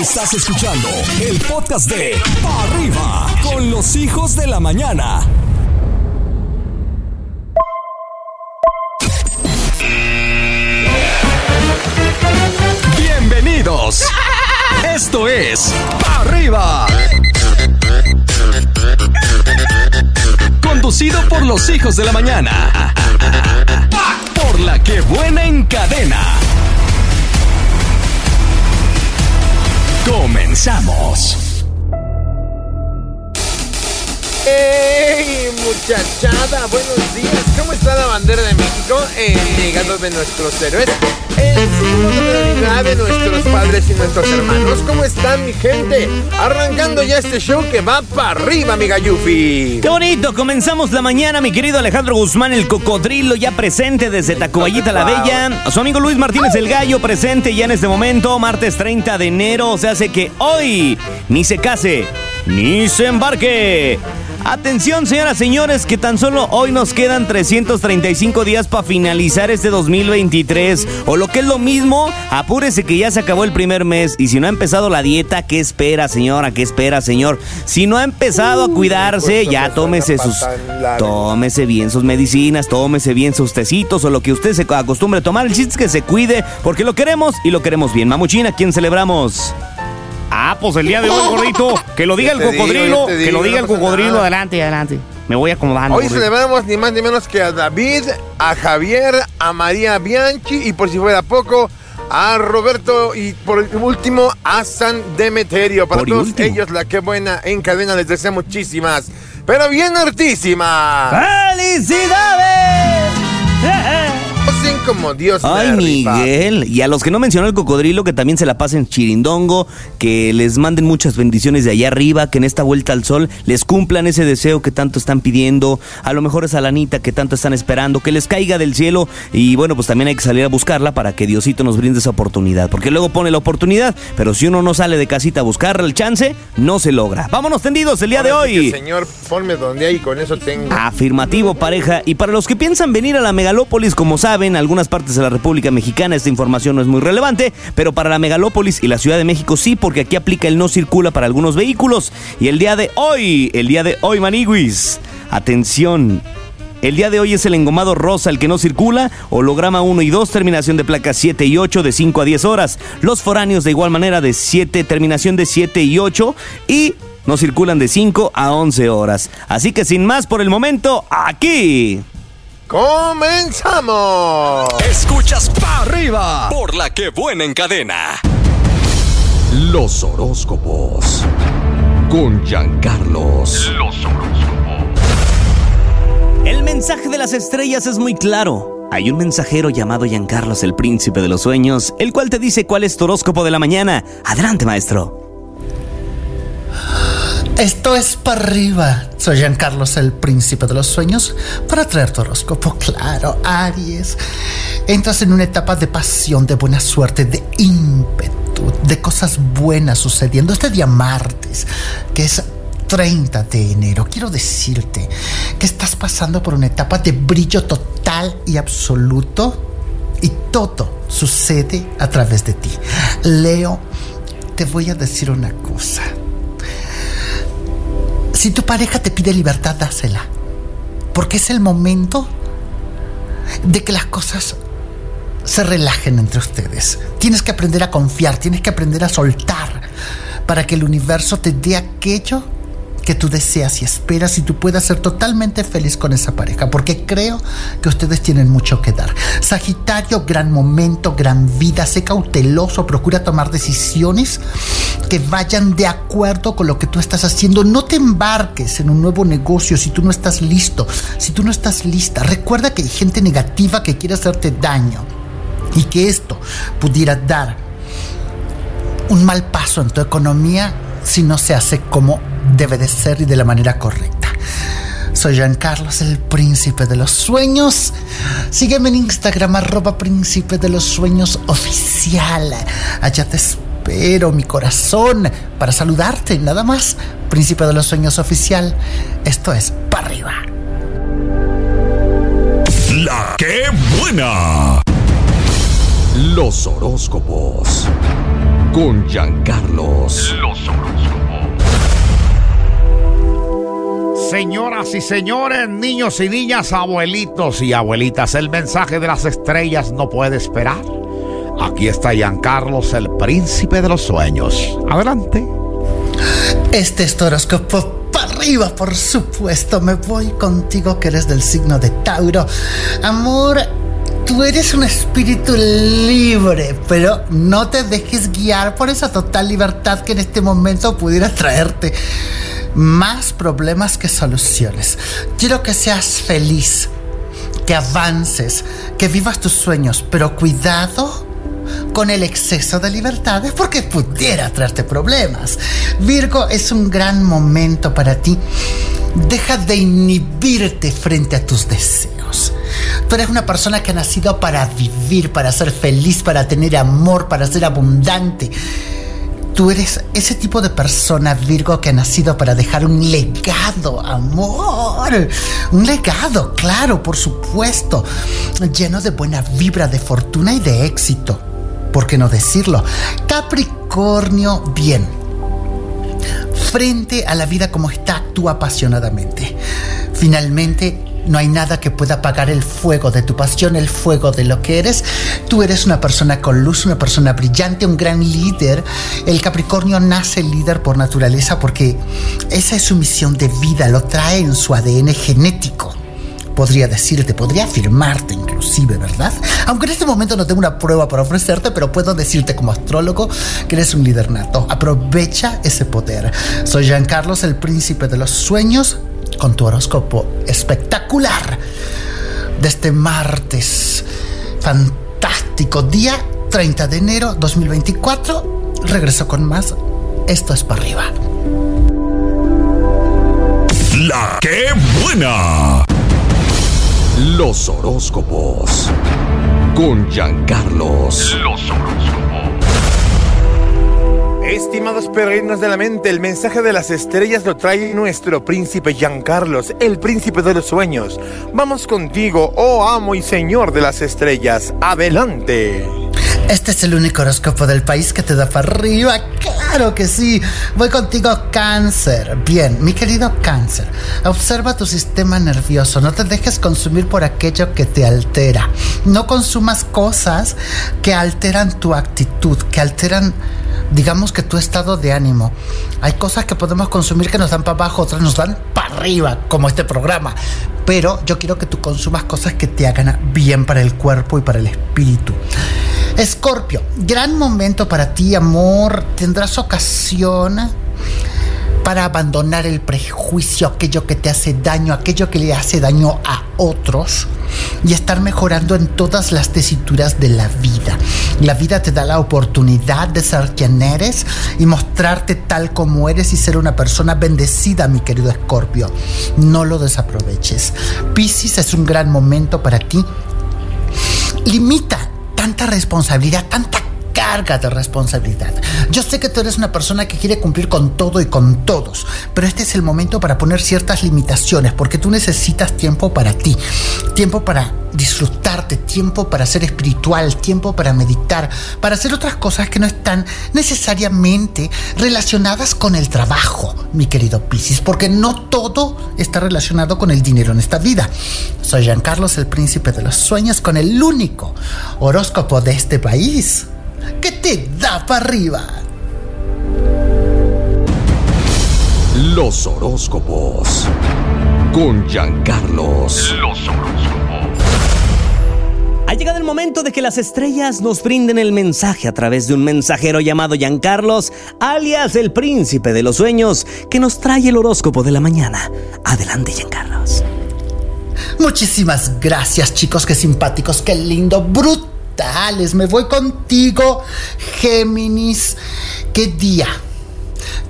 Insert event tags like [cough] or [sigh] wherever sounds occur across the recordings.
Estás escuchando el podcast de Pa' Arriba con los hijos de la mañana. Bienvenidos. Esto es Pa' Arriba. Conducido por los hijos de la mañana. Por la que buena encadena. Comenzamos. ¡Hey, muchachada! Buenos días. ¿Cómo está la bandera de México? El legado de nuestros héroes. El símbolo de de nuestros padres y nuestros hermanos. ¿Cómo están, mi gente? Arrancando ya este show que va para arriba, mi gallufi. Qué bonito, comenzamos la mañana, mi querido Alejandro Guzmán, el cocodrilo ya presente desde Tacuballita la Bella. A su amigo Luis Martínez el Gallo presente ya en este momento, martes 30 de enero. O sea, hace que hoy ni se case, ni se embarque. Atención, señoras y señores, que tan solo hoy nos quedan 335 días para finalizar este 2023. O lo que es lo mismo, apúrese que ya se acabó el primer mes. Y si no ha empezado la dieta, ¿qué espera, señora? ¿Qué espera, señor? Si no ha empezado a cuidarse, pues, ya pues, tómese una sus. Tómese bien sus medicinas, tómese bien sus tecitos o lo que usted se acostumbre a tomar. El chiste es que se cuide, porque lo queremos y lo queremos bien. Mamuchina, ¿quién celebramos? Ah, pues el día de hoy, gordito. Que lo diga el digo, cocodrilo. que lo diga no el cocodrilo. nada. Adelante, adelante. Me voy acomodando. Hoy gordito. celebramos ni más ni menos que a David, a Javier, a María Bianchi y por si fuera poco, a Roberto y por último a San Demeterio. Para Por todos último. ellos, la que buena en cadena les deseo muchísimas, pero bien hartísimas. ¡Felicidades! Como Dios Ay. Miguel. Y a los que no mencionó el cocodrilo, que también se la pasen chirindongo, que les manden muchas bendiciones de allá arriba, que en esta vuelta al sol les cumplan ese deseo que tanto están pidiendo, a lo mejor esa lanita que tanto están esperando, que les caiga del cielo. Y bueno, pues también hay que salir a buscarla para que Diosito nos brinde esa oportunidad. Porque luego pone la oportunidad, pero si uno no sale de casita a buscar el chance, no se logra. Vámonos tendidos el día de sí hoy. que, Señor, ponme donde hay con eso tengo. Afirmativo, pareja. Y para los que piensan venir a la megalópolis, como saben, en algunas partes de la República Mexicana esta información no es muy relevante, pero para la megalópolis y la Ciudad de México sí, porque aquí aplica el no circula para algunos vehículos. Y el día de hoy, el día de hoy, maniguis, atención. El día de hoy es el engomado rosa el que no circula, holograma 1 y 2, terminación de placas 7 y 8 de 5 a 10 horas. Los foráneos de igual manera de 7, terminación de 7 y 8 y no circulan de 5 a 11 horas. Así que sin más por el momento, aquí. ¡Comenzamos! Escuchas Pa' Arriba por la que buena encadena. Los horóscopos. Con Giancarlos. Los El mensaje de las estrellas es muy claro. Hay un mensajero llamado Giancarlos, el príncipe de los sueños, el cual te dice cuál es tu horóscopo de la mañana. Adelante, maestro. Esto es para arriba. Soy Giancarlos, el príncipe de los sueños, para traer tu horóscopo. Claro, Aries. Entras en una etapa de pasión, de buena suerte, de ímpetu, de cosas buenas sucediendo. Este día martes, que es 30 de enero, quiero decirte que estás pasando por una etapa de brillo total y absoluto y todo sucede a través de ti. Leo, te voy a decir una cosa. Si tu pareja te pide libertad, dásela. Porque es el momento de que las cosas se relajen entre ustedes. Tienes que aprender a confiar, tienes que aprender a soltar para que el universo te dé aquello que tú deseas y esperas y tú puedas ser totalmente feliz con esa pareja, porque creo que ustedes tienen mucho que dar. Sagitario, gran momento, gran vida, sé cauteloso, procura tomar decisiones que vayan de acuerdo con lo que tú estás haciendo. No te embarques en un nuevo negocio si tú no estás listo, si tú no estás lista. Recuerda que hay gente negativa que quiere hacerte daño y que esto pudiera dar un mal paso en tu economía si no se hace como debe de ser y de la manera correcta. Soy Giancarlos, el príncipe de los sueños. Sígueme en Instagram, arroba príncipe de los sueños oficial. Allá te espero, mi corazón, para saludarte. Nada más, príncipe de los sueños oficial. Esto es para arriba. La que buena. Los horóscopos. Con Giancarlos. Los Señoras y señores, niños y niñas, abuelitos y abuelitas, el mensaje de las estrellas no puede esperar. Aquí está Giancarlos, el príncipe de los sueños. Adelante. Este es tu horóscopo para arriba, por supuesto. Me voy contigo que eres del signo de Tauro. Amor, tú eres un espíritu libre, pero no te dejes guiar por esa total libertad que en este momento pudiera traerte más problemas que soluciones. Quiero que seas feliz, que avances, que vivas tus sueños, pero cuidado con el exceso de libertades porque pudiera traerte problemas. Virgo es un gran momento para ti. Deja de inhibirte frente a tus deseos. Tú eres una persona que ha nacido para vivir, para ser feliz, para tener amor, para ser abundante. Tú eres ese tipo de persona, Virgo, que ha nacido para dejar un legado, amor. Un legado, claro, por supuesto, lleno de buena vibra, de fortuna y de éxito. ¿Por qué no decirlo? Capricornio, bien. Frente a la vida como está, actúa apasionadamente. Finalmente, no hay nada que pueda apagar el fuego de tu pasión, el fuego de lo que eres. Tú eres una persona con luz, una persona brillante, un gran líder. El Capricornio nace líder por naturaleza porque esa es su misión de vida, lo trae en su ADN genético podría decirte, podría afirmarte inclusive, ¿verdad? Aunque en este momento no tengo una prueba para ofrecerte, pero puedo decirte como astrólogo que eres un líder nato. Aprovecha ese poder. Soy Carlos, el príncipe de los sueños, con tu horóscopo espectacular de este martes. Fantástico día 30 de enero 2024. Regreso con más. Esto es para arriba. La que buena. Los horóscopos. Con Giancarlos. Los horóscopos. Estimados peregrinos de la mente, el mensaje de las estrellas lo trae nuestro príncipe Giancarlos, el príncipe de los sueños. Vamos contigo, oh amo y señor de las estrellas. Adelante. Este es el único horóscopo del país que te da para arriba. Claro que sí. Voy contigo, cáncer. Bien, mi querido cáncer. Observa tu sistema nervioso. No te dejes consumir por aquello que te altera. No consumas cosas que alteran tu actitud, que alteran digamos que tu estado de ánimo. Hay cosas que podemos consumir que nos dan para abajo, otras nos dan para arriba, como este programa. Pero yo quiero que tú consumas cosas que te hagan bien para el cuerpo y para el espíritu. Escorpio, gran momento para ti, amor. Tendrás ocasión para abandonar el prejuicio, aquello que te hace daño, aquello que le hace daño a otros y estar mejorando en todas las tesituras de la vida. La vida te da la oportunidad de ser quien eres y mostrarte tal como eres y ser una persona bendecida, mi querido Escorpio. No lo desaproveches. Piscis es un gran momento para ti. Limita tanta responsabilidad, tanta carga de responsabilidad. Yo sé que tú eres una persona que quiere cumplir con todo y con todos, pero este es el momento para poner ciertas limitaciones, porque tú necesitas tiempo para ti, tiempo para disfrutarte, tiempo para ser espiritual, tiempo para meditar, para hacer otras cosas que no están necesariamente relacionadas con el trabajo, mi querido Piscis, porque no todo está relacionado con el dinero en esta vida. Soy Giancarlos, el príncipe de los sueños, con el único horóscopo de este país que te da para arriba. Los horóscopos. Con Giancarlos. Los horóscopos. Ha llegado el momento de que las estrellas nos brinden el mensaje a través de un mensajero llamado Giancarlos, alias el príncipe de los sueños, que nos trae el horóscopo de la mañana. Adelante, Giancarlos. Muchísimas gracias, chicos, qué simpáticos, qué lindo, bruto me voy contigo, Géminis. ¿Qué día?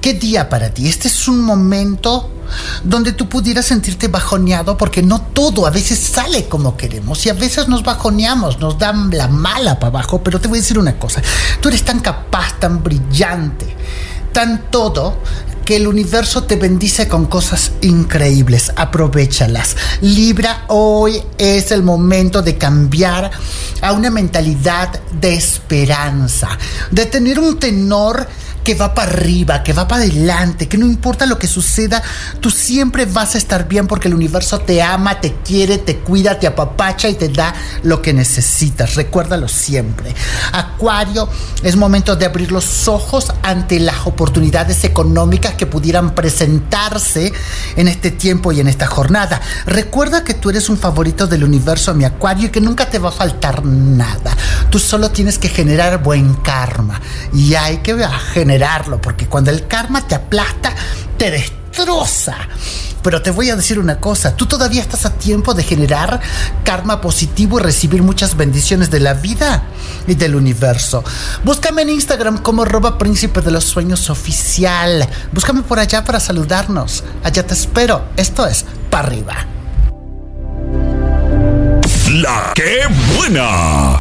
¿Qué día para ti? Este es un momento donde tú pudieras sentirte bajoneado porque no todo a veces sale como queremos y a veces nos bajoneamos, nos dan la mala para abajo, pero te voy a decir una cosa, tú eres tan capaz, tan brillante, tan todo que el universo te bendice con cosas increíbles. Aprovechalas. Libra, hoy es el momento de cambiar a una mentalidad de esperanza, de tener un tenor que va para arriba, que va para adelante, que no importa lo que suceda, tú siempre vas a estar bien porque el universo te ama, te quiere, te cuida, te apapacha y te da lo que necesitas. Recuérdalo siempre. Acuario, es momento de abrir los ojos ante las oportunidades económicas que pudieran presentarse en este tiempo y en esta jornada. Recuerda que tú eres un favorito del universo, mi Acuario, y que nunca te va a faltar nada. Tú solo tienes que generar buen karma y hay que generar porque cuando el karma te aplasta, te destroza. Pero te voy a decir una cosa, tú todavía estás a tiempo de generar karma positivo y recibir muchas bendiciones de la vida y del universo. Búscame en Instagram como arroba príncipe de los sueños oficial. Búscame por allá para saludarnos. Allá te espero. Esto es para arriba. La que buena.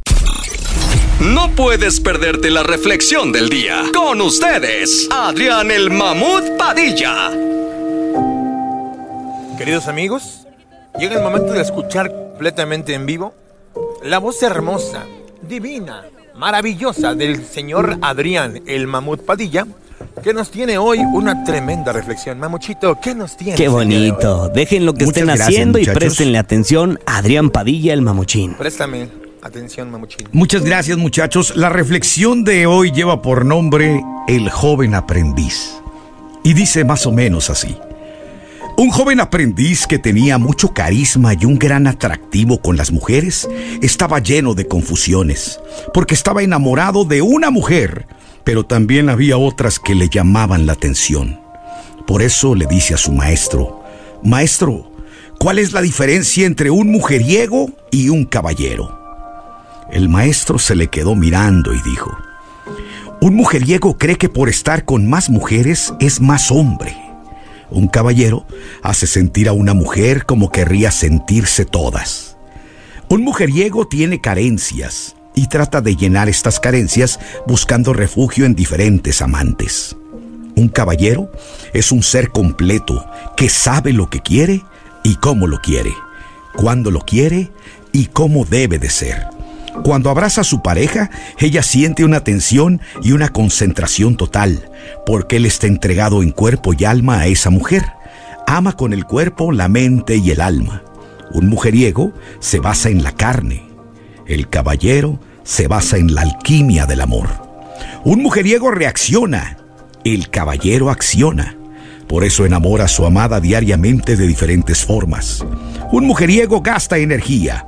No puedes perderte la reflexión del día. Con ustedes, Adrián el Mamut Padilla. Queridos amigos, llega el momento de escuchar completamente en vivo la voz hermosa, divina, maravillosa del señor Adrián el Mamut Padilla, que nos tiene hoy una tremenda reflexión. Mamuchito, ¿qué nos tiene? Qué bonito. Dejen lo que Muchas estén gracias, haciendo y préstenle atención a Adrián Padilla, el mamuchín. Préstame atención, Mamuchito. Muchas gracias muchachos. La reflexión de hoy lleva por nombre El joven aprendiz. Y dice más o menos así. Un joven aprendiz que tenía mucho carisma y un gran atractivo con las mujeres estaba lleno de confusiones, porque estaba enamorado de una mujer, pero también había otras que le llamaban la atención. Por eso le dice a su maestro, Maestro, ¿cuál es la diferencia entre un mujeriego y un caballero? El maestro se le quedó mirando y dijo, Un mujeriego cree que por estar con más mujeres es más hombre. Un caballero hace sentir a una mujer como querría sentirse todas. Un mujeriego tiene carencias y trata de llenar estas carencias buscando refugio en diferentes amantes. Un caballero es un ser completo que sabe lo que quiere y cómo lo quiere, cuándo lo quiere y cómo debe de ser. Cuando abraza a su pareja, ella siente una tensión y una concentración total, porque él está entregado en cuerpo y alma a esa mujer. Ama con el cuerpo, la mente y el alma. Un mujeriego se basa en la carne. El caballero se basa en la alquimia del amor. Un mujeriego reacciona. El caballero acciona. Por eso enamora a su amada diariamente de diferentes formas. Un mujeriego gasta energía.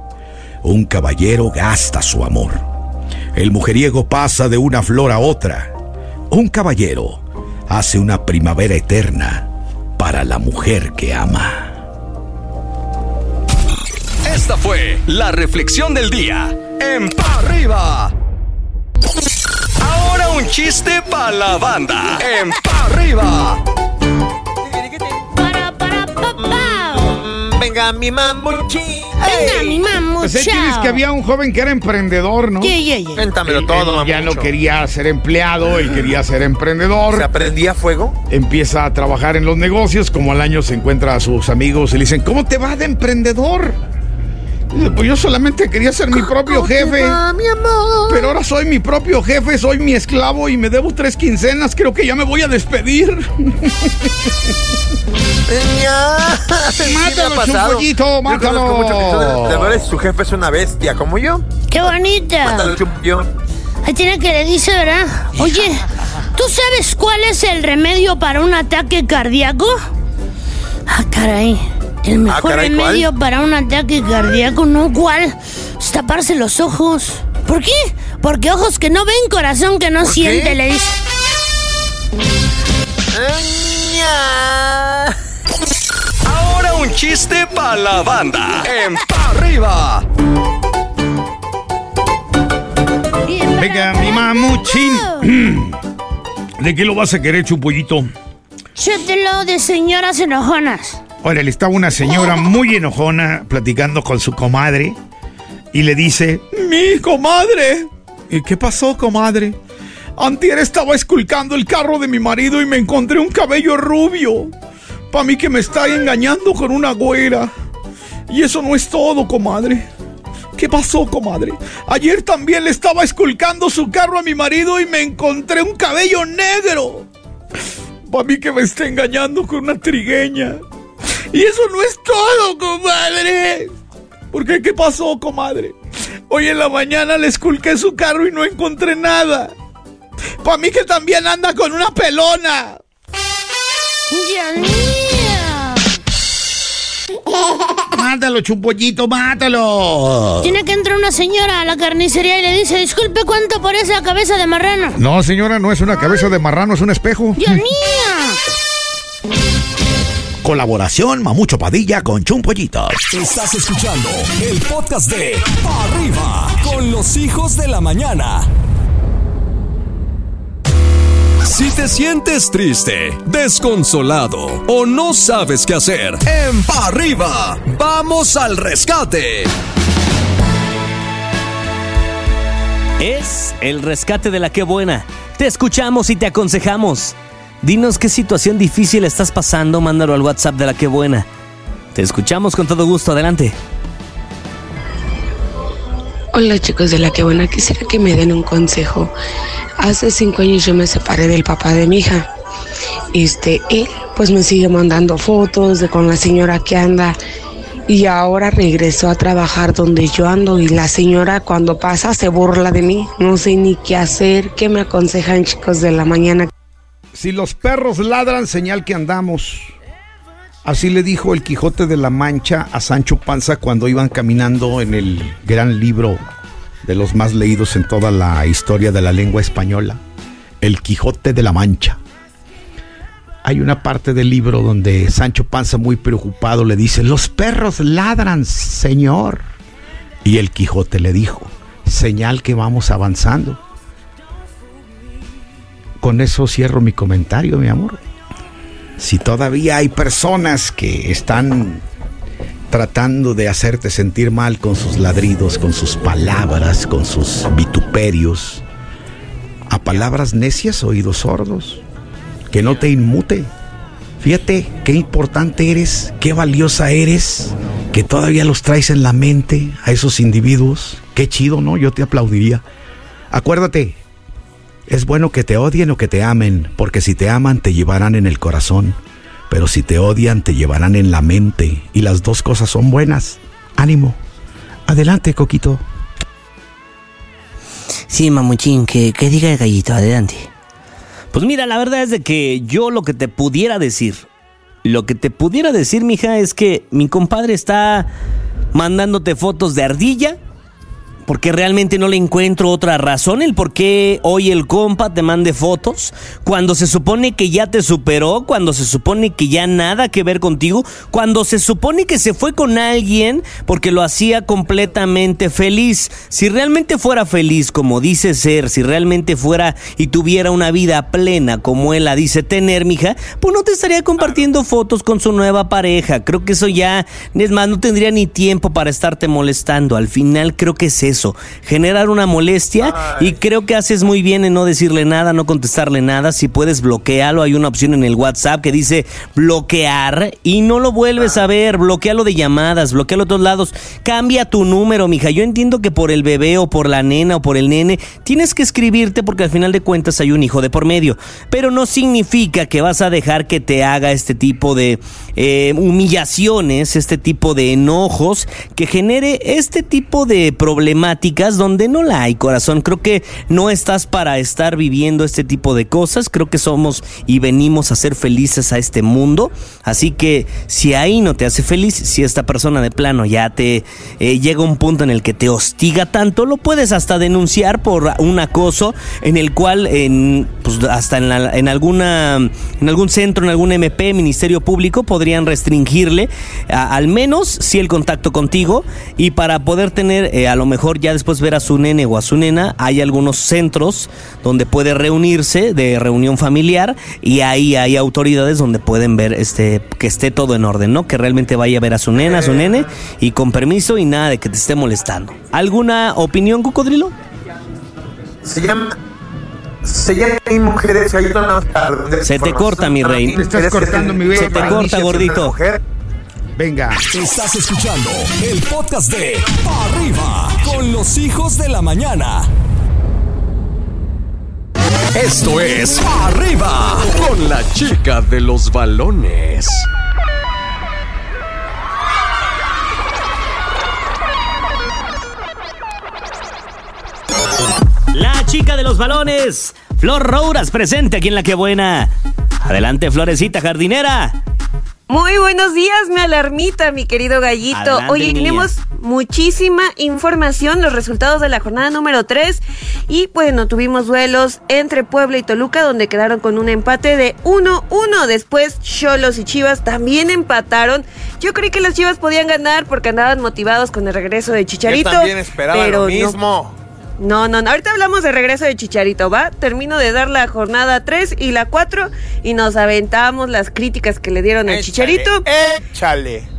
Un caballero gasta su amor. El mujeriego pasa de una flor a otra. Un caballero hace una primavera eterna para la mujer que ama. Esta fue la reflexión del día en Pa' Arriba. Ahora un chiste para la banda en Pa' Arriba. Venga, mi mamuchi. Venga, mi mamu, Pues chao. que había un joven que era emprendedor, ¿no? Yeah, yeah, yeah. Cuéntamelo Él- todo, él ya no quería ser empleado, él quería ser ¿Se emprendedor. aprendía fuego? Empieza a trabajar en los negocios, como al año se encuentra a sus amigos y le dicen, ¿cómo te va de emprendedor? Pues yo solamente quería ser mi propio jefe. mi amor. Pero ahora soy mi propio jefe, soy mi esclavo y me debo tres quincenas. Creo que ya me voy a despedir. Ya. [laughs] Sí Mátalo. Chumpollito, Yo conozco mátalo. mucho que tú- de verdad su jefe es una bestia, como yo. Qué bonita. Mátalo, Chumpollo. Ahí tiene que le dice, ¿verdad? Oye, ¿tú sabes cuál es el remedio para un ataque cardíaco? Ah, caray. El mejor caray, ¿cuál? remedio para un ataque cardíaco, ¿no? ¿Cuál? Es taparse los ojos. ¿Por qué? Porque ojos que no ven, corazón que no ¿Por siente, qué? le dice. Ahora un chiste para la banda en Pa' Arriba. Venga, mi mamuchín. ¿De qué lo vas a querer, Chupollito? Chételo de señoras enojonas. Órale, estaba una señora muy enojona platicando con su comadre y le dice, mi comadre. ¿Y qué pasó, comadre? Antier estaba esculcando el carro de mi marido y me encontré un cabello rubio. Pa' mí que me está engañando con una güera. Y eso no es todo, comadre. ¿Qué pasó, comadre? Ayer también le estaba esculcando su carro a mi marido y me encontré un cabello negro. Pa' mí que me está engañando con una trigueña. Y eso no es todo, comadre. ¿Por qué? ¿Qué pasó, comadre? Hoy en la mañana le esculqué su carro y no encontré nada. Pa' mí que también anda con una pelona. Mátalo, chumpollito, mátalo. Tiene que entrar una señora a la carnicería y le dice, disculpe, ¿cuánto por esa cabeza de marrano? No, señora, no es una cabeza de marrano, es un espejo. ¡Dianía! Colaboración Mamucho Padilla con Chumpollito. Estás escuchando el podcast de Pa' Arriba con los hijos de la mañana. Si te sientes triste, desconsolado o no sabes qué hacer, en Pa' Arriba, vamos al rescate. Es el rescate de la que buena. Te escuchamos y te aconsejamos. Dinos qué situación difícil estás pasando, mándalo al WhatsApp de la que buena. Te escuchamos con todo gusto, adelante. Hola chicos de la que buena, quisiera que me den un consejo. Hace cinco años yo me separé del papá de mi hija. Este, él pues me sigue mandando fotos de con la señora que anda y ahora regresó a trabajar donde yo ando y la señora cuando pasa se burla de mí. No sé ni qué hacer. ¿Qué me aconsejan chicos de la mañana? Si los perros ladran, señal que andamos. Así le dijo el Quijote de la Mancha a Sancho Panza cuando iban caminando en el gran libro de los más leídos en toda la historia de la lengua española, El Quijote de la Mancha. Hay una parte del libro donde Sancho Panza muy preocupado le dice, los perros ladran, señor. Y el Quijote le dijo, señal que vamos avanzando. Con eso cierro mi comentario, mi amor. Si todavía hay personas que están tratando de hacerte sentir mal con sus ladridos, con sus palabras, con sus vituperios, a palabras necias, oídos sordos, que no te inmute. Fíjate qué importante eres, qué valiosa eres, que todavía los traes en la mente a esos individuos. Qué chido, ¿no? Yo te aplaudiría. Acuérdate, es bueno que te odien o que te amen, porque si te aman te llevarán en el corazón, pero si te odian te llevarán en la mente, y las dos cosas son buenas. Ánimo. Adelante, Coquito. Sí, mamuchín, que, que diga el gallito, adelante. Pues mira, la verdad es de que yo lo que te pudiera decir, lo que te pudiera decir, mija, es que mi compadre está mandándote fotos de ardilla porque realmente no le encuentro otra razón el por qué hoy el compa te mande fotos cuando se supone que ya te superó, cuando se supone que ya nada que ver contigo, cuando se supone que se fue con alguien porque lo hacía completamente feliz. Si realmente fuera feliz como dice ser, si realmente fuera y tuviera una vida plena como él la dice tener, mija, pues no te estaría compartiendo fotos con su nueva pareja. Creo que eso ya, es más, no tendría ni tiempo para estarte molestando. Al final creo que es eso, generar una molestia y creo que haces muy bien en no decirle nada, no contestarle nada. Si puedes bloquearlo, hay una opción en el WhatsApp que dice bloquear y no lo vuelves a ver, bloquealo de llamadas, bloquealo de todos lados. Cambia tu número, mija. Yo entiendo que por el bebé o por la nena o por el nene tienes que escribirte porque al final de cuentas hay un hijo de por medio, pero no significa que vas a dejar que te haga este tipo de eh, humillaciones, este tipo de enojos, que genere este tipo de donde no la hay, corazón. Creo que no estás para estar viviendo este tipo de cosas. Creo que somos y venimos a ser felices a este mundo. Así que si ahí no te hace feliz, si esta persona de plano ya te eh, llega un punto en el que te hostiga tanto, lo puedes hasta denunciar por un acoso en el cual en, pues, hasta en alguna en algún centro, en algún MP, Ministerio Público, podrían restringirle a- al menos si el contacto contigo y para poder tener eh, a lo mejor ya después ver a su nene o a su nena, hay algunos centros donde puede reunirse de reunión familiar y ahí hay autoridades donde pueden ver este que esté todo en orden, ¿no? Que realmente vaya a ver a su nena, a su nene y con permiso y nada de que te esté molestando. ¿Alguna opinión, cocodrilo? Se llama, se llaman mujeres y ayudan a Se te corta, mi rey. Te estás cortando, mi bebé. Se te corta, gordito. Venga. Estás escuchando el podcast de Pa' Arriba con los hijos de la mañana. Esto es Pa' Arriba con la chica de los balones. La chica de los balones, Flor Rouras, presente aquí en La Que Buena. Adelante, Florecita Jardinera. Muy buenos días, mi alarmita, mi querido gallito. Adelante, Oye, niña. tenemos muchísima información, los resultados de la jornada número 3. Y bueno, tuvimos duelos entre Puebla y Toluca, donde quedaron con un empate de 1-1. Después, Cholos y Chivas también empataron. Yo creí que los Chivas podían ganar porque andaban motivados con el regreso de Chicharito. Yo también esperaba pero lo mismo. No, no, no. Ahorita hablamos de regreso de Chicharito, ¿va? Termino de dar la jornada 3 y la 4 y nos aventamos las críticas que le dieron al Chicharito. Échale.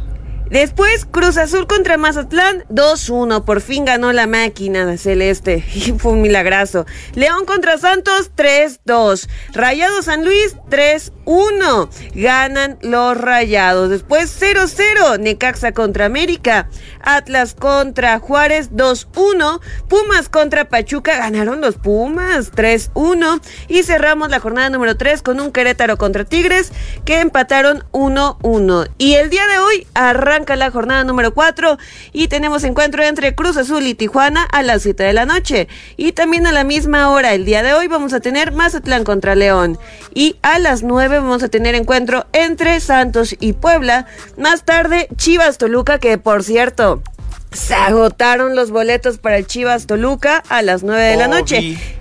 Después, Cruz Azul contra Mazatlán, 2-1. Por fin ganó la máquina celeste. [laughs] Y fue un milagrazo. León contra Santos, 3-2. Rayado San Luis, 3-1. Ganan los Rayados. Después, 0-0. Necaxa contra América. Atlas contra Juárez, 2-1. Pumas contra Pachuca. Ganaron los Pumas, 3-1. Y cerramos la jornada número 3 con un Querétaro contra Tigres que empataron 1-1. Y el día de hoy arranca la jornada número 4 y tenemos encuentro entre Cruz Azul y Tijuana a las 7 de la noche. Y también a la misma hora, el día de hoy, vamos a tener Mazatlán contra León. Y a las 9 vamos a tener encuentro entre Santos y Puebla. Más tarde, Chivas Toluca, que por cierto... Se agotaron los boletos para el Chivas Toluca a las 9 de la noche.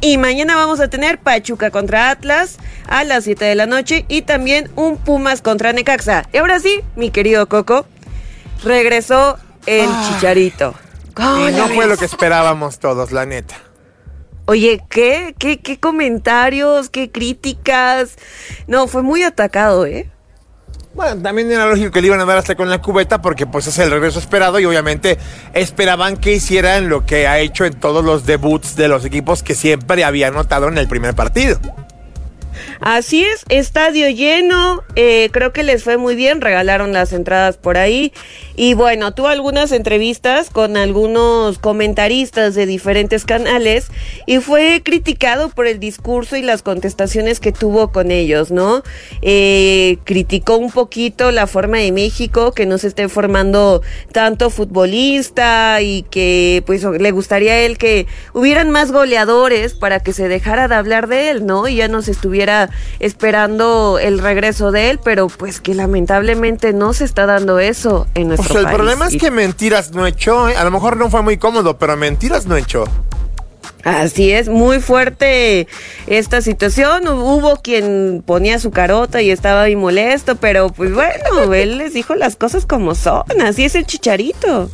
Y mañana vamos a tener Pachuca contra Atlas a las 7 de la noche y también un Pumas contra Necaxa. Y ahora sí, mi querido Coco, regresó el Chicharito. ¿Cómo Y no fue lo que esperábamos todos, la neta. Oye, ¿qué? ¿qué? ¿Qué comentarios? ¿Qué críticas? No, fue muy atacado, ¿eh? Bueno, también era lógico que le iban a dar hasta con la cubeta porque pues es el regreso esperado y obviamente esperaban que hicieran lo que ha hecho en todos los debuts de los equipos que siempre había anotado en el primer partido. Así es, estadio lleno, eh, creo que les fue muy bien, regalaron las entradas por ahí y bueno, tuvo algunas entrevistas con algunos comentaristas de diferentes canales y fue criticado por el discurso y las contestaciones que tuvo con ellos, ¿no? Eh, criticó un poquito la forma de México, que no se esté formando tanto futbolista y que pues le gustaría a él que hubieran más goleadores para que se dejara de hablar de él, ¿no? Y ya no se estuviera esperando el regreso de él, pero pues que lamentablemente no se está dando eso en O nuestro sea, el país. problema es que mentiras no echó, ¿eh? a lo mejor no fue muy cómodo, pero mentiras no echó. Así es, muy fuerte esta situación. Hubo quien ponía su carota y estaba ahí molesto, pero pues bueno, [laughs] él les dijo las cosas como son. Así es el chicharito.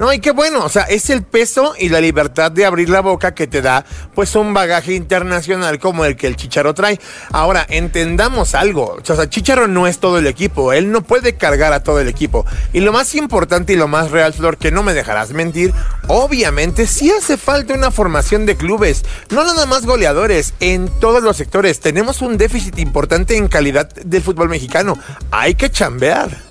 No, y qué bueno, o sea, es el peso y la libertad de abrir la boca que te da, pues, un bagaje internacional como el que el Chicharo trae. Ahora, entendamos algo, o sea, Chicharo no es todo el equipo, él no puede cargar a todo el equipo. Y lo más importante y lo más real, Flor, que no me dejarás mentir, obviamente sí hace falta una formación de clubes, no nada más goleadores, en todos los sectores. Tenemos un déficit importante en calidad del fútbol mexicano, hay que chambear.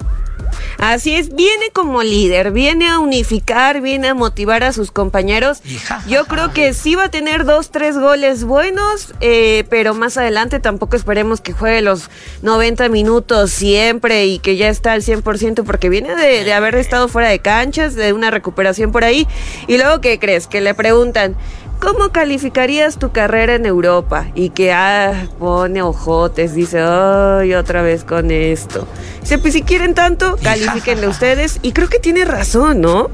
Así es, viene como líder, viene a unificar, viene a motivar a sus compañeros. Yo creo que sí va a tener dos, tres goles buenos, eh, pero más adelante tampoco esperemos que juegue los 90 minutos siempre y que ya está al 100% porque viene de, de haber estado fuera de canchas, de una recuperación por ahí. Y luego, ¿qué crees? Que le preguntan, ¿Cómo calificarías tu carrera en Europa? Y que ah, pone ojotes, dice, ay, otra vez con esto. Dice, pues si quieren tanto, [laughs] califíquenle ustedes. Y creo que tiene razón, ¿no?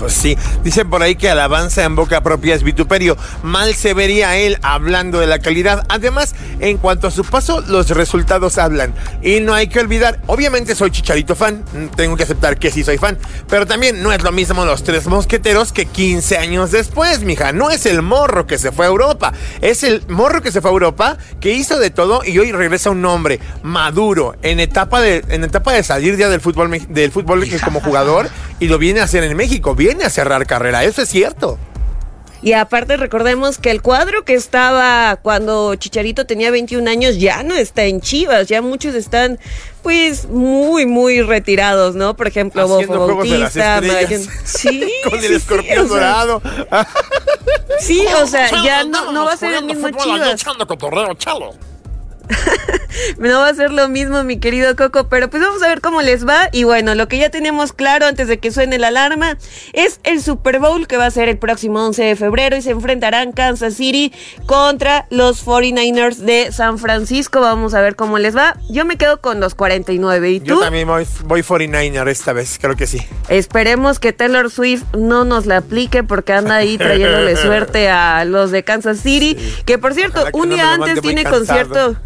Pues sí, dicen por ahí que alabanza en boca propia es vituperio. Mal se vería él hablando de la calidad. Además, en cuanto a su paso, los resultados hablan. Y no hay que olvidar, obviamente soy chicharito fan, mm, tengo que aceptar que sí soy fan. Pero también no es lo mismo los tres mosqueteros que 15 años después, mija. No es el morro que se fue a Europa, es el morro que se fue a Europa, que hizo de todo y hoy regresa un hombre maduro, en etapa de, en etapa de salir ya del fútbol, del fútbol como jugador y lo viene a hacer en México. Viene a cerrar carrera, eso es cierto. Y aparte recordemos que el cuadro que estaba cuando Chicharito tenía 21 años ya no está en Chivas, ya muchos están pues muy, muy retirados, ¿no? Por ejemplo, Haciendo Bofo Bautista, [laughs] Sí. Con el sí, sí, escorpión o sea, dorado. Sí, o sea, ya no, no va a ser el mismo Chivas. [laughs] No va a ser lo mismo, mi querido Coco, pero pues vamos a ver cómo les va. Y bueno, lo que ya tenemos claro antes de que suene la alarma es el Super Bowl que va a ser el próximo 11 de febrero y se enfrentarán Kansas City contra los 49ers de San Francisco. Vamos a ver cómo les va. Yo me quedo con los 49. ¿Y tú? Yo también voy, voy 49er esta vez, creo que sí. Esperemos que Taylor Swift no nos la aplique porque anda ahí trayéndole [laughs] suerte a los de Kansas City. Que por cierto, Ojalá un día antes tiene concierto.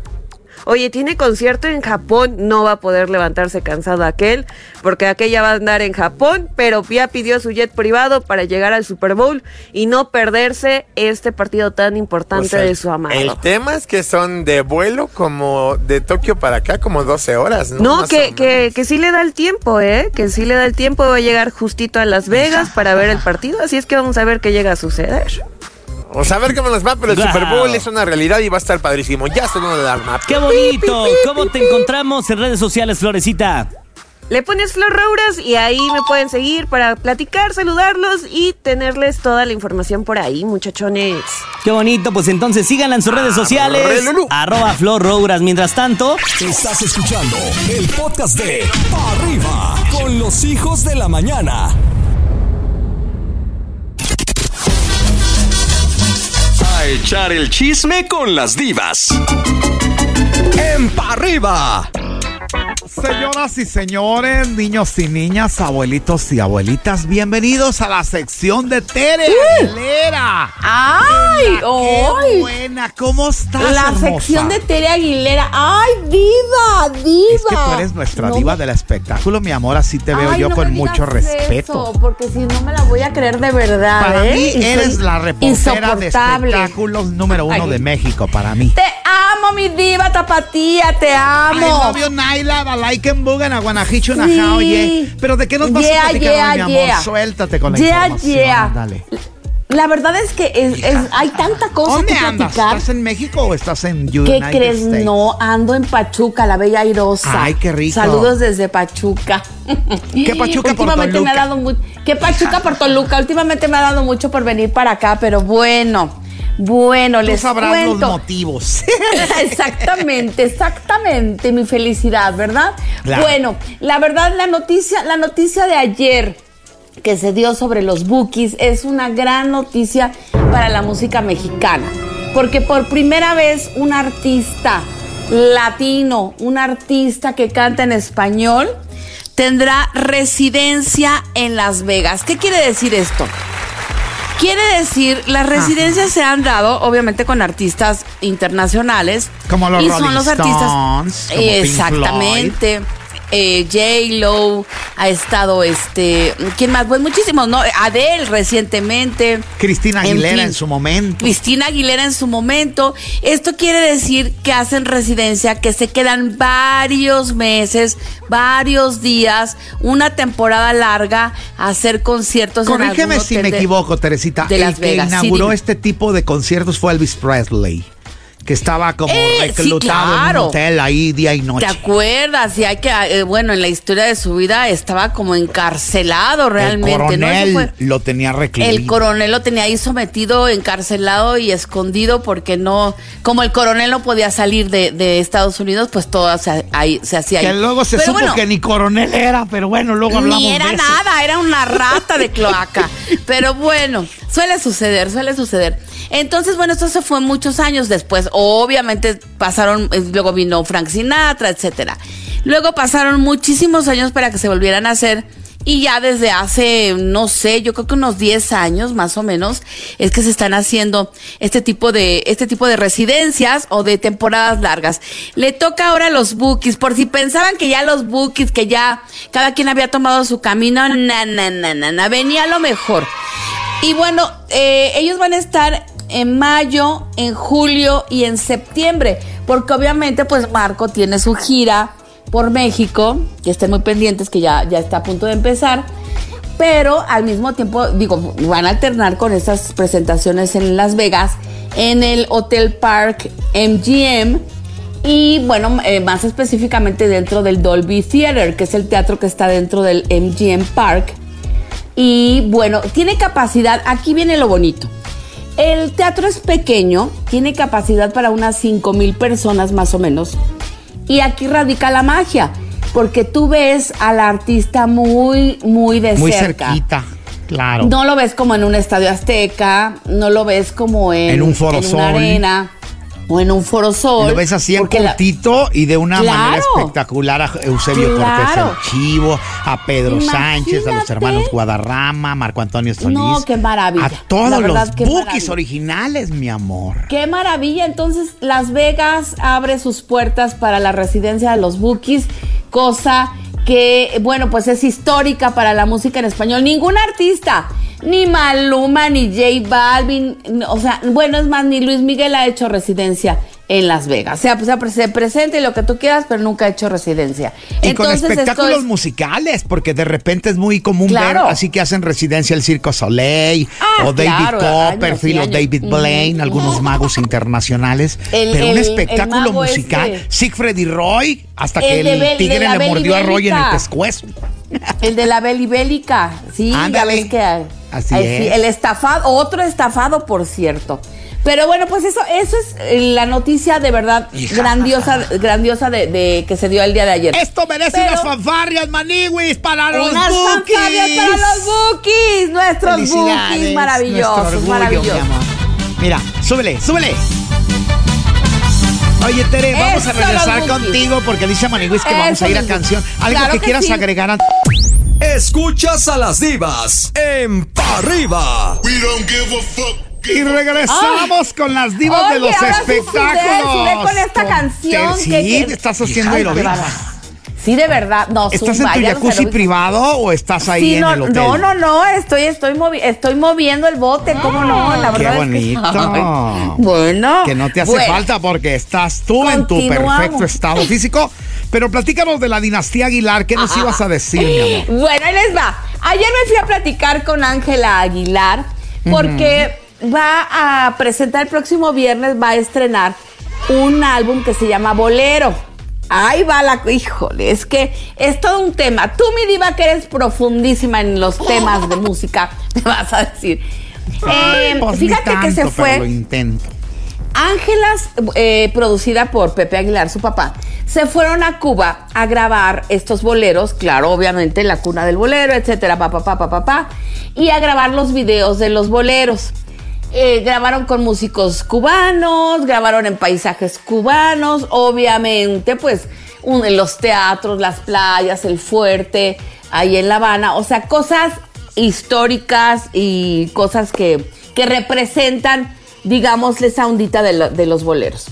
Oye, tiene concierto en Japón, no va a poder levantarse cansado aquel, porque aquella va a andar en Japón, pero ya pidió su jet privado para llegar al Super Bowl y no perderse este partido tan importante O sea, de su amado. El tema es que son de vuelo como de Tokio para acá, como 12 horas, ¿no? No, que, que, que sí le da el tiempo, ¿eh? Que sí le da el tiempo. Va a llegar justito a Las Vegas para ver el partido. Así es que vamos a ver qué llega a suceder. Vamos a ver cómo nos va, pero el Wow. Super Bowl es una realidad y va a estar padrísimo. Ya se nos da arma. ¡Qué bonito! ¿Cómo te encontramos en redes sociales, Florecita? Le pones Flor Rouras y ahí me pueden seguir para platicar, saludarlos y tenerles toda la información por ahí, muchachones. Qué bonito, pues entonces síganla en sus redes sociales. Arroba Flor Rouras. Mientras tanto, Estás escuchando el podcast de Pa' Arriba con los hijos de la mañana. Echar el chisme con las divas. En Pa' Arriba. Señoras y señores, niños y niñas, abuelitos y abuelitas, bienvenidos a la sección de Tere Aguilera. ¡Ay! ¡Qué ¡Ay! buena! ¿Cómo estás, La hermosa? sección de Tere Aguilera. ¡Ay, diva! ¡Diva! Es que tú eres nuestra No diva del espectáculo, mi amor, así te veo Ay, yo no con mucho respeto. eso, porque si no me la voy a creer de verdad. Para ¿eh? mí Y eres la reportera de espectáculos número uno Ay. de México, para mí. Te amo, mi diva tapatía, te amo. love you, Naila, And Bugan, a Guanajicho. Najao, yeah. Pero ¿de qué nos vas Yeah, a platicar hoy, yeah, mi amor? Suéltate con la información. Dale. La verdad es que es- es- hay tanta cosa ¿Dónde que andas? platicar. ¿Estás en México o estás en ¿Qué United crees? States? No, ando en Pachuca, la bella airosa. Ay, qué rico. Saludos desde Pachuca. ¿Qué Pachuca por Últimamente me ha Toluca? dado. ¿Qué Pachuca por Toluca? Últimamente me ha dado mucho por venir para acá, pero bueno. Bueno, Tú les sabrás cuento. los motivos. [laughs] Exactamente, exactamente, mi felicidad, ¿verdad? Claro. Bueno, la verdad, la noticia, la noticia de ayer que se dio sobre los bookies es una gran noticia para la música mexicana. Porque por primera vez un artista latino, un artista que canta en español, tendrá residencia en Las Vegas. ¿Qué quiere decir esto? Quiere decir, las residencias se han dado, obviamente, con artistas internacionales. Como los y Rolling son los Stones, artistas. como Pink Exactamente. Eh, J. Lo ha estado, este, ¿quién más? Pues muchísimos, ¿no? Adele recientemente. Cristina En Aguilera fin. en su momento. Cristina Aguilera en su momento. Esto quiere decir que hacen residencia, que se quedan varios meses, varios días, una temporada larga a hacer conciertos. en Corrígeme si me equivoco, Teresita. de El Las que Vegas. Inauguró este tipo de conciertos fue Elvis Presley, que estaba como Eh, sí, reclutado en claro. un hotel ahí día y noche. ¿Te acuerdas? Y hay que, eh, bueno, en la historia de su vida estaba como encarcelado realmente, el ¿no? coronel Eso fue- lo tenía recluido. El coronel lo tenía ahí sometido, encarcelado y escondido porque no, como el coronel no podía salir de, de Estados Unidos, pues todo se, ahí, se hacía ahí. que luego se Pero supo bueno, que ni coronel era, pero bueno, luego hablamos ni era de eso. nada, era una rata de cloaca. [laughs] Pero bueno, suele suceder, suele suceder. Entonces, bueno, esto se fue muchos años después. Obviamente pasaron, eh, luego vino Frank Sinatra, etcétera. Luego pasaron muchísimos años para que se volvieran a hacer. Y ya desde hace, no sé, yo creo que unos 10 años más o menos, es que se están haciendo este tipo de, este tipo de residencias o de temporadas largas. Le toca ahora a los bookies, por si pensaban que ya los bookies, que ya cada quien había tomado su camino, na, na, na, na, venía lo mejor. Y bueno, eh, ellos van a estar en mayo, en julio y en septiembre, porque obviamente pues Marco tiene su gira por México, que estén muy pendientes que ya, ya está a punto de empezar. pero al mismo tiempo, digo, van a alternar con estas presentaciones en Las Vegas, en el Hotel Park MGM y bueno, eh, más específicamente dentro del Dolby Theater, que es el teatro que está dentro del MGM Park. Y bueno, tiene capacidad, aquí viene lo bonito. El teatro es pequeño, tiene capacidad para unas 5 mil personas más o menos. Y aquí radica la magia, porque tú ves al artista muy, muy de Muy cerca. cerquita, claro. No lo ves como en un estadio azteca, no lo ves como en, En un Foro en una arena o en un foro sol. Lo ves así en la- cortito y de una Claro. manera espectacular a Eusebio Claro. Cortés el Chivo, a Pedro Sánchez, a los hermanos Guadarrama, Marco Antonio Solís. No, qué maravilla. A todos La verdad, los bookies originales, mi amor. Qué maravilla. Entonces, Las Vegas abre sus puertas para la residencia de los Bookies, cosa que, bueno, pues es histórica para la música en español. Ningún artista, ni Maluma, ni J Balvin, o sea, bueno, es más, ni Luis Miguel ha hecho residencia en Las Vegas. O sea, pues, se presente lo que tú quieras, pero nunca ha hecho residencia. Y con Entonces, espectáculos es- musicales, porque de repente es muy común Claro. ver así que hacen residencia el Circo Soleil, Ah, o David claro, Copperfield, y o. David Blaine, algunos magos internacionales. El- pero un el- espectáculo musical, este. Siegfried y Roy, hasta que El de tigre le mordió a Roy en el pescuezo. El de la belibélica, sí, ya Ándale. ves que Así Ay, es. el estafado, otro estafado, por cierto. Pero bueno, pues eso, eso es eh, la noticia de verdad Hija. grandiosa, grandiosa de, de- que se dio el día de ayer. Esto merece Pero- unas fanfarrias, maniwis, para los Unas bookies. fanfarrias para los bookies, nuestros bookies maravillosos, nuestro orgullo, maravillosos. mi amor. Mira, súbele, súbele. Oye, Tere, vamos a regresar contigo porque dice Maniwis que vamos a ir a canción. Algo Claro que, que quieras sí. agregar a Escuchas a las divas en Pa' Arriba. Y regresamos con las divas de Oye, los ahora sí sudé, espectáculos. sudé con esta Con- canción Sí, que- que- estás haciendo Ay, aerobics. qué. Sí, de verdad. No, ¿Estás zumba, en tu jacuzzi privado o estás ahí Sí, en no, el hotel? no, no, no, estoy, estoy, movi- estoy moviendo el bote, ¿cómo no? La Qué verdad bonito. es que. [laughs] Ay, bueno. Que no te hace Bueno, falta porque estás tú en tu perfecto estado físico. Pero platícanos de la dinastía Aguilar. ¿Qué nos ibas a decir, mi amor? Bueno, ahí les va. Ayer me fui a platicar con Ángela Aguilar porque va a presentar el próximo viernes, va a estrenar un álbum que se llama Bolero. Ahí va la. Híjole, es que es todo un tema. Tú, mi diva, que eres profundísima en los temas de música, [laughs] me vas a decir. Eh, Pues fíjate que se pero lo fue. intento. Ángelas, eh, producida por Pepe Aguilar, su papá, se fueron a Cuba a grabar estos boleros, claro, obviamente la cuna del bolero, etcétera, papá, papá, papá, y a grabar los videos de los boleros. Eh, grabaron con músicos cubanos, grabaron en paisajes cubanos, obviamente, pues en los teatros, las playas, el fuerte, ahí en La Habana, o sea, cosas históricas y cosas que, que representan, digamos, esa ondita de, de los boleros.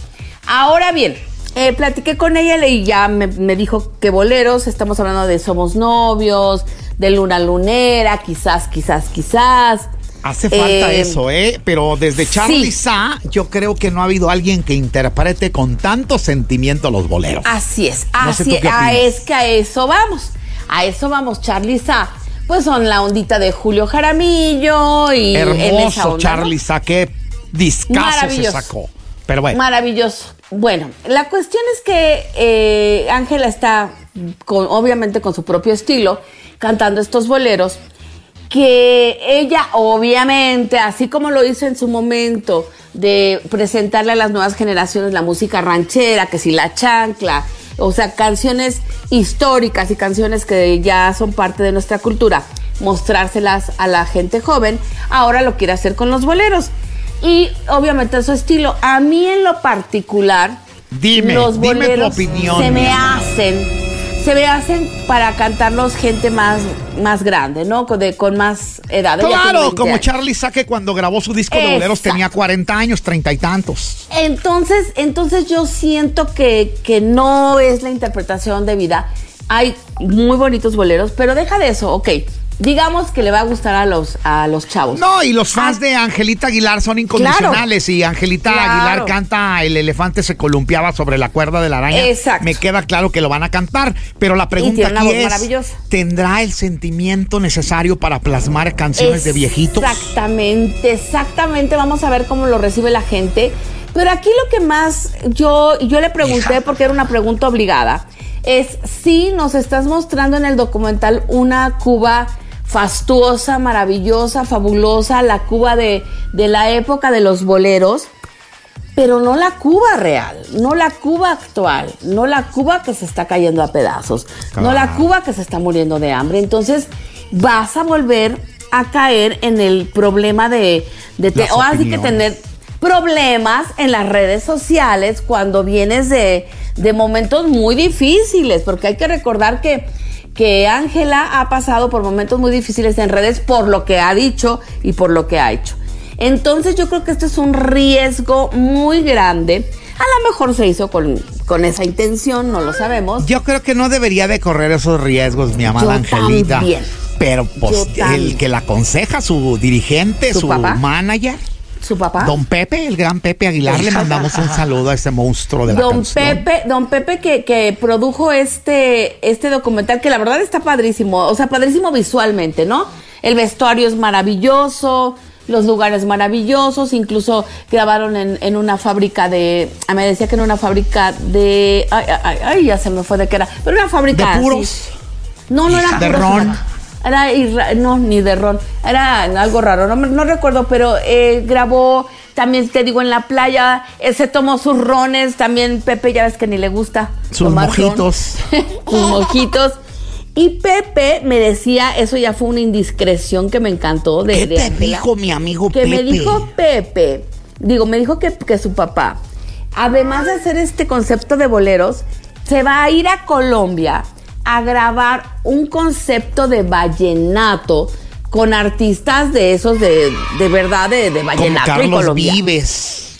Ahora bien, eh, platiqué con ella y ya me dijo que boleros, estamos hablando de Somos Novios, de Luna Lunera, quizás, quizás, quizás. Hace falta Eh, eso, ¿eh? Pero desde Charlie sí. Sa, yo creo que no ha habido alguien que interprete con tanto sentimiento los boleros. Así es, No así qué ah, es que a eso vamos. A eso vamos, Charlie Sa. Pues son la ondita de Julio Jaramillo y Hermoso Charlie. Sa, qué discazo se sacó. Pero bueno. Maravilloso. Bueno, la cuestión es que eh, Ángela está, con, obviamente con su propio estilo, cantando estos boleros, que ella obviamente, así como lo hizo en su momento, de presentarle a las nuevas generaciones la música ranchera, que si la chancla, o sea, canciones históricas y canciones que ya son parte de nuestra cultura, mostrárselas a la gente joven, ahora lo quiere hacer con los boleros. Y obviamente su estilo. A mí en lo particular, Dime, los dime tu boleros opinión, se me hacen, se me hacen para cantarlos gente más, más grande, ¿no? Con, de, con más edad. Claro, 20 como. Charlie Sa que cuando grabó su disco de boleros tenía 40 años, 30 y tantos. Entonces, entonces yo siento que, que no es la interpretación de vida. Hay muy bonitos boleros, pero deja de eso, ok. Digamos que le va a gustar a los, a los chavos. No, y los fans de Angelita Aguilar son incondicionales. Y Angelita Claro. Aguilar canta El elefante se columpiaba sobre la cuerda de la araña. Exacto. Me queda claro que lo van a cantar. Pero la pregunta aquí es. ¿tendrá el sentimiento necesario para plasmar canciones de viejitos? Exactamente, exactamente. Vamos a ver cómo lo recibe la gente. Pero aquí lo que más yo, yo le pregunté, porque era una pregunta obligada, es si nos estás mostrando en el documental una Cuba fastuosa, maravillosa, fabulosa, la Cuba de, de la época de los boleros, pero no la Cuba real, no la Cuba actual, no la Cuba que se está cayendo a pedazos, no la Cuba que se está muriendo de hambre. Entonces vas a volver a caer en el problema de, de te- Las o así que tener problemas en las redes sociales cuando vienes de, de momentos muy difíciles, porque hay que recordar que que Ángela ha pasado por momentos muy difíciles en redes por lo que ha dicho y por lo que ha hecho. Entonces yo creo que esto es un riesgo muy grande. A lo mejor se hizo con, con esa intención, no lo sabemos. Yo creo que no debería de correr esos riesgos, mi amada Yo Angelita. también. Pero pues el que la aconseja, su dirigente, ¿Su su, manager, Su papá. don Pepe, el gran Pepe Aguilar, le mandamos un saludo a ese monstruo de la Don canción. Pepe, don Pepe que, que produjo este, este documental que la verdad está padrísimo, o sea, padrísimo visualmente, ¿no? El vestuario es maravilloso, los lugares maravillosos, incluso grabaron en, en una fábrica de, ah, me decía que en una fábrica de, ay, ay, ay, ya se me fue de qué era, pero una fábrica ¿De así. puros? No, no era De puros, ron. Era irra- no, ni de ron. Era algo raro, no, no recuerdo, pero eh, grabó también, te digo, en la playa. eh, se tomó sus rones. También Pepe, ya ves que ni le gusta. Sus tomar mojitos. [laughs] sus mojitos. Y Pepe me decía, eso ya fue una indiscreción que me encantó de, ¿Qué de te dijo mi amigo que Pepe? me dijo Pepe, digo, me dijo que, que su papá, además de hacer este concepto de boleros, se va a ir a Colombia a grabar un concepto de vallenato con artistas de esos de, de verdad, de, de Como vallenato y Carlos Colombia. Vives.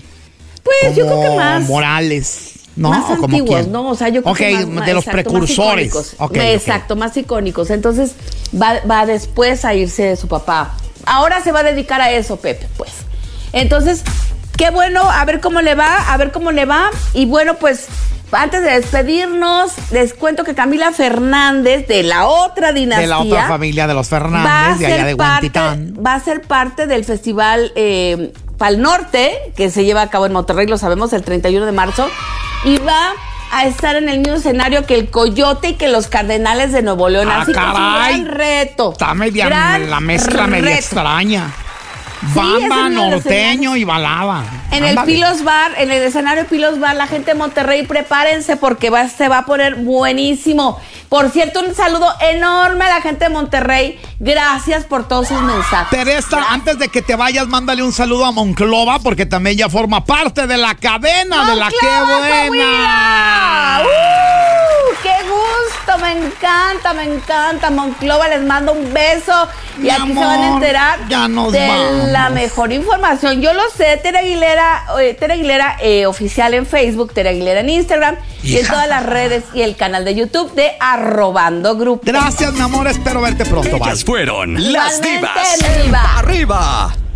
Pues yo creo que como más. Morales. ¿No? Más ¿O como antiguos? ¿no? O sea, yo creo que más- más- de los exacto, más precursores. icónicos. Ok, ok. Exacto, más icónicos. Entonces, va, va después a irse de su papá. Ahora se va a dedicar a eso, Pepe, pues. Entonces, qué bueno, a ver cómo le va, a ver cómo le va. Y bueno, pues, antes de despedirnos, les cuento que Camila Fernández, de la otra dinastía. De la otra familia de los Fernández, de allá de parte, Huantitán. va a ser parte del festival eh, Pal Norte, que se lleva a cabo en Monterrey, lo sabemos, el 31 de marzo, y va a estar en el mismo escenario que el Coyote y que los Cardenales de Nuevo León. Ah, Así que es un caray. gran reto. Está media, Gran la mezcla media reto. extraña. Bamba, norteño y balada. En el. Pilos Bar, en el escenario Pilos Bar, la gente de Monterrey, prepárense porque va, se va a poner buenísimo. Por cierto, un saludo enorme a la gente de Monterrey. Gracias por todos sus mensajes. Teresa, antes de que te vayas, mándale un saludo a Monclova, porque también ya forma parte de la cadena de la que ¡Monclova, buena. ¡Qué gusto! Me encanta, me encanta. Monclova, les mando un beso. Y Mi aquí se van a enterar ya nos de vamos. la mejor información. Yo lo sé, Tere Aguilera, eh, Tere Aguilera eh, oficial en Facebook, Tere Aguilera en Instagram y en todas las redes y el canal de YouTube de Arrobando Group. Gracias, mi amor. Espero verte pronto. Bye. Ellas fueron las divas. diva. Arriba.